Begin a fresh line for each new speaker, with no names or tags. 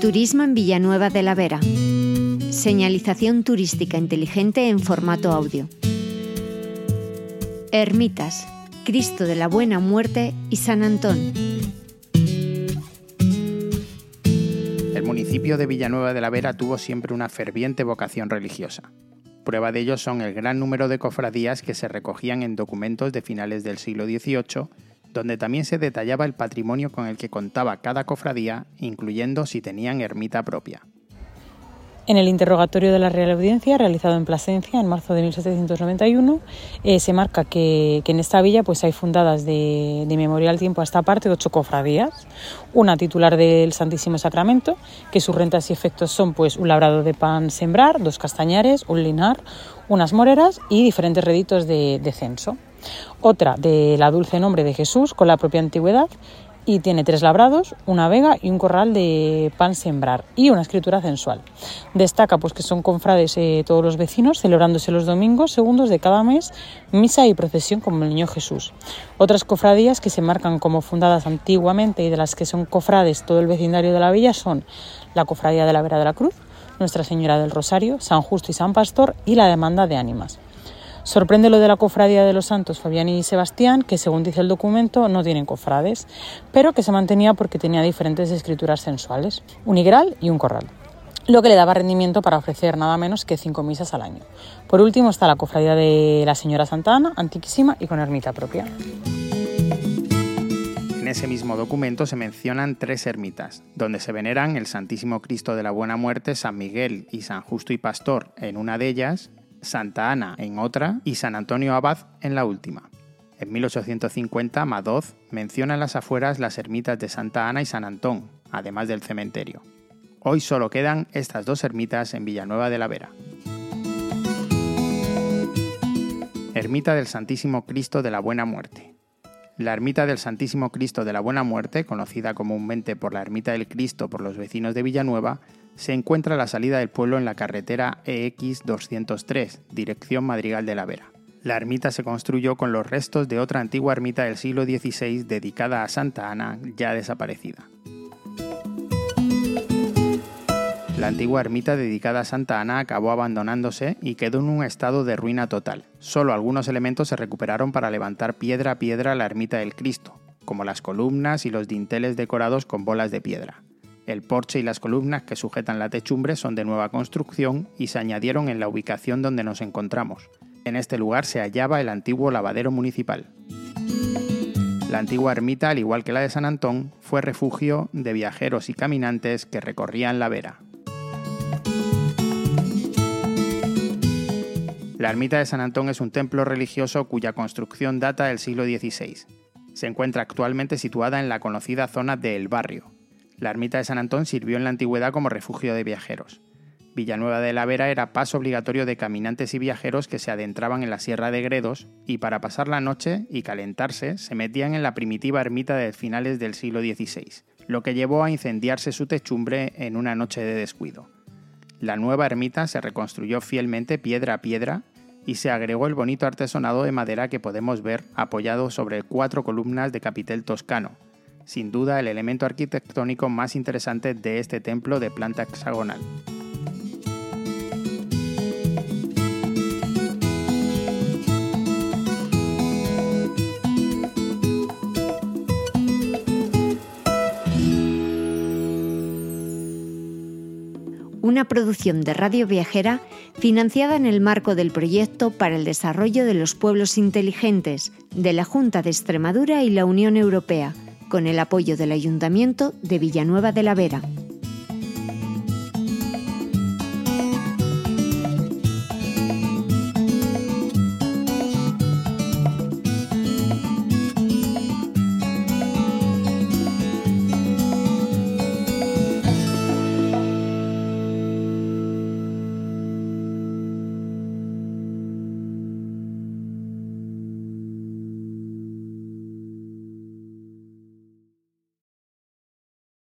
Turismo en Villanueva de la Vera. Señalización turística inteligente en formato audio. Ermitas, Cristo de la Buena Muerte y San Antón.
El municipio de Villanueva de la Vera tuvo siempre una ferviente vocación religiosa. Prueba de ello son el gran número de cofradías que se recogían en documentos de finales del siglo XVIII, donde también se detallaba el patrimonio con el que contaba cada cofradía, incluyendo si tenían ermita propia.
En el interrogatorio de la Real Audiencia, realizado en Plasencia en marzo de 1791, eh, se marca que, en esta villa pues, hay fundadas de, de memorial tiempo a esta parte ocho cofradías. Una titular del Santísimo Sacramento, que sus rentas y efectos son pues, un labrado de pan sembrar, dos castañares, un linar, unas moreras y diferentes reditos de, de censo. Otra de la dulce nombre de Jesús con la propia antigüedad y tiene tres labrados, una vega y un corral de pan sembrar y una escritura sensual. Destaca pues que son confrades eh, todos los vecinos celebrándose los domingos segundos de cada mes misa y procesión como el niño Jesús. Otras cofradías que se marcan como fundadas antiguamente y de las que son cofrades todo el vecindario de la villa son la cofradía de la Vera de la Cruz, Nuestra Señora del Rosario, San Justo y San Pastor y la demanda de ánimas. Sorprende lo de la cofradía de los santos Fabián y Sebastián, que según dice el documento no tienen cofrades, pero que se mantenía porque tenía diferentes escrituras sensuales, un igral y un corral lo que le daba rendimiento para ofrecer nada menos que cinco misas al año. Por último está la cofradía de la Señora Santa Ana, antiquísima y con ermita propia.
En ese mismo documento se mencionan tres ermitas, donde se veneran el Santísimo Cristo de la Buena Muerte, San Miguel y San Justo y Pastor en una de ellas Santa Ana en otra y San Antonio Abad en la última. En 1850, Madoz menciona en las afueras las ermitas de Santa Ana y San Antón, además del cementerio. Hoy solo quedan estas dos ermitas en Villanueva de la Vera. Ermita del Santísimo Cristo de la Buena Muerte. La ermita del Santísimo Cristo de la Buena Muerte, conocida comúnmente por la Ermita del Cristo por los vecinos de Villanueva, se encuentra la salida del pueblo en la carretera EX 203, dirección Madrigal de la Vera. La ermita se construyó con los restos de otra antigua ermita del siglo XVI dedicada a Santa Ana, ya desaparecida. La antigua ermita dedicada a Santa Ana acabó abandonándose y quedó en un estado de ruina total. Solo algunos elementos se recuperaron para levantar piedra a piedra la ermita del Cristo, como las columnas y los dinteles decorados con bolas de piedra. El porche y las columnas que sujetan la techumbre son de nueva construcción y se añadieron en la ubicación donde nos encontramos. En este lugar se hallaba el antiguo lavadero municipal. La antigua ermita, al igual que la de San Antón, fue refugio de viajeros y caminantes que recorrían la vera. La ermita de San Antón es un templo religioso cuya construcción data del siglo XVI. Se encuentra actualmente situada en la conocida zona de El Barrio, la ermita de San Antón sirvió en la antigüedad como refugio de viajeros. Villanueva de la Vera era paso obligatorio de caminantes y viajeros que se adentraban en la Sierra de Gredos y para pasar la noche y calentarse se metían en la primitiva ermita de finales del siglo XVI, lo que llevó a incendiarse su techumbre en una noche de descuido. La nueva ermita se reconstruyó fielmente piedra a piedra y se agregó el bonito artesonado de madera que podemos ver apoyado sobre cuatro columnas de capitel toscano, sin duda el elemento arquitectónico más interesante de este templo de planta hexagonal.
una producción de Radio Viajera financiada en el marco del proyecto para el desarrollo de los pueblos inteligentes de la Junta de Extremadura y la Unión Europea con el apoyo del Ayuntamiento de Villanueva de la Vera.